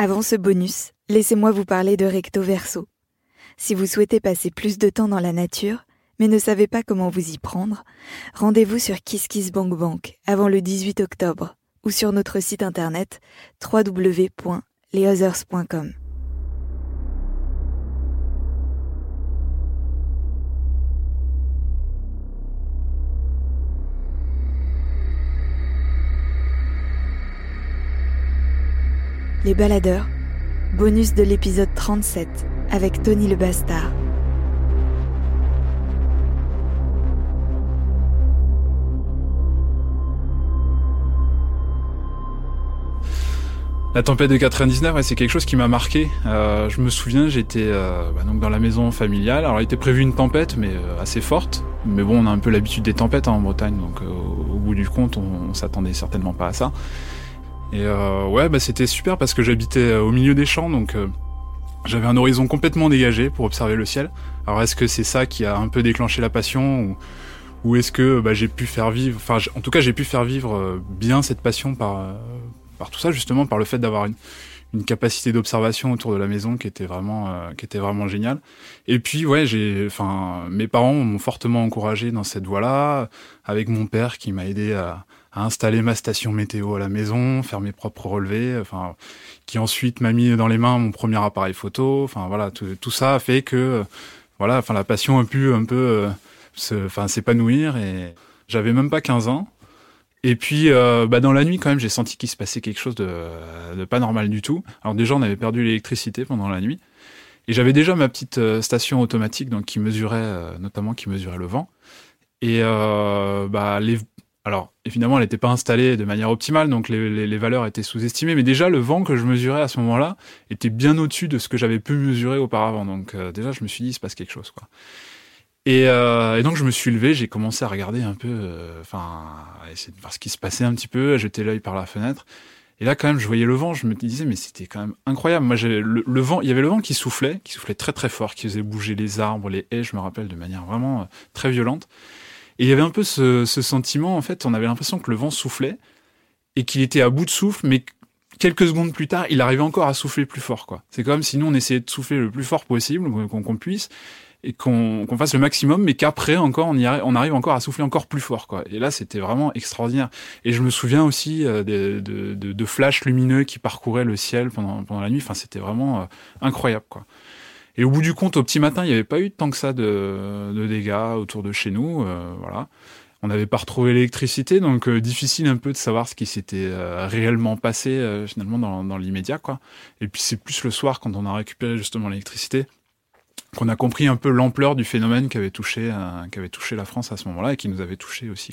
Avant ce bonus, laissez-moi vous parler de Recto Verso. Si vous souhaitez passer plus de temps dans la nature, mais ne savez pas comment vous y prendre, rendez-vous sur KissKissBankBank avant le 18 octobre ou sur notre site internet www.leothers.com. Les baladeurs, bonus de l'épisode 37 avec Tony le Bastard. La tempête de 99, c'est quelque chose qui m'a marqué. Euh, je me souviens, j'étais euh, bah, donc dans la maison familiale. Alors, il était prévu une tempête, mais euh, assez forte. Mais bon, on a un peu l'habitude des tempêtes hein, en Bretagne, donc au bout du compte, on, on s'attendait certainement pas à ça. Et ouais, bah, c'était super parce que j'habitais au milieu des champs, donc j'avais un horizon complètement dégagé pour observer le ciel. Alors, est-ce que c'est ça qui a un peu déclenché la passion ou, est-ce que bah, j'ai pu faire vivre, enfin, en tout cas, j'ai pu faire vivre bien cette passion par par tout ça justement, par le fait d'avoir une, une capacité d'observation autour de la maison qui était vraiment euh, qui était vraiment géniale. Et puis ouais, j'ai enfin mes parents m'ont fortement encouragé dans cette voie-là avec mon père qui m'a aidé à, à, installer ma station météo à la maison, faire mes propres relevés, enfin qui ensuite m'a mis dans les mains mon premier appareil photo, enfin voilà, tout, tout ça a fait que voilà, enfin la passion a pu un peu euh, enfin s'épanouir et j'avais même pas 15 ans et puis, euh, bah dans la nuit, quand même, j'ai senti qu'il se passait quelque chose de, de, pas normal du tout. Alors déjà, on avait perdu l'électricité pendant la nuit. Et j'avais déjà ma petite euh, station automatique, donc qui mesurait, euh, notamment qui mesurait le vent. Et bah les, alors évidemment, elle n'était pas installée de manière optimale, donc les, les, valeurs étaient sous-estimées. Mais déjà, le vent que je mesurais à ce moment-là était bien au-dessus de ce que j'avais pu mesurer auparavant. Donc euh, déjà, je me suis dit, il se passe quelque chose, quoi. Et, euh, donc je me suis levé, j'ai commencé à regarder un peu, euh, enfin, euh, essayer de voir ce qui se passait un petit peu, à jeter l'œil par la fenêtre. Et là, quand même, je voyais le vent, je me disais, mais c'était quand même incroyable. Moi, le, vent, il y avait le vent qui soufflait, qui soufflait très très fort, qui faisait bouger les arbres, les haies, je me rappelle, de manière vraiment très violente. Et il y avait un peu ce, ce sentiment, en fait, on avait l'impression que le vent soufflait et qu'il était à bout de souffle, mais quelques secondes plus tard, il arrivait encore à souffler plus fort, quoi. C'est comme si nous, on essayait de souffler le plus fort possible, qu'on qu puisse, et qu'on qu fasse le maximum, mais qu'après encore on, y arrive, on arrive encore à souffler encore plus fort. Quoi. Et là, c'était vraiment extraordinaire. Et je me souviens aussi euh, de, de, de, de, flashs lumineux qui parcouraient le ciel pendant, pendant la nuit. Enfin, c'était vraiment euh, incroyable. Quoi. Et au bout du compte, au petit matin, il n'y avait pas eu tant que ça de, dégâts autour de chez nous. Euh, voilà. On n'avait pas retrouvé l'électricité, donc euh, difficile un peu de savoir ce qui s'était euh, réellement passé finalement dans, l'immédiat. Et puis c'est plus le soir quand on a récupéré justement l'électricité qu'on a compris un peu l'ampleur du phénomène qui avait touché, la France à ce moment-là et qui nous avait touché aussi.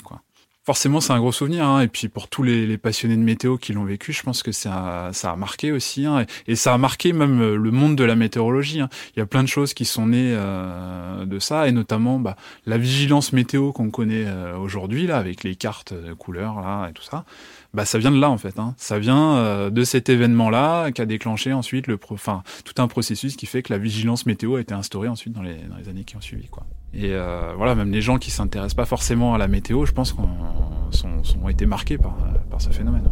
Forcément, c'est un gros souvenir, hein, et puis pour tous les, les, passionnés de météo qui l'ont vécu, je pense que ça, ça a marqué aussi, hein, et, ça a marqué même le monde de la météorologie. Hein. Il y a plein de choses qui sont nées euh, de ça, et notamment bah, la vigilance météo qu'on connaît euh, aujourd'hui là, avec les cartes de couleurs là et tout ça bah ça vient de là en fait. Hein. Ça vient euh, de cet événement-là qui a déclenché ensuite le, enfin tout un processus qui fait que la vigilance météo a été instaurée ensuite dans les, dans les années qui ont suivi quoi. Et euh, voilà, même les gens qui s'intéressent pas forcément à la météo, je pense qu'on sont été marqués par, ce phénomène.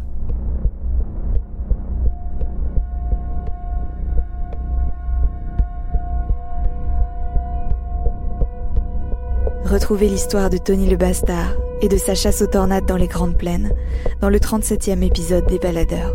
Retrouvez l'histoire de Tony le Bastard et de sa chasse aux tornades dans les Grandes Plaines dans le 37e épisode des Baladeurs.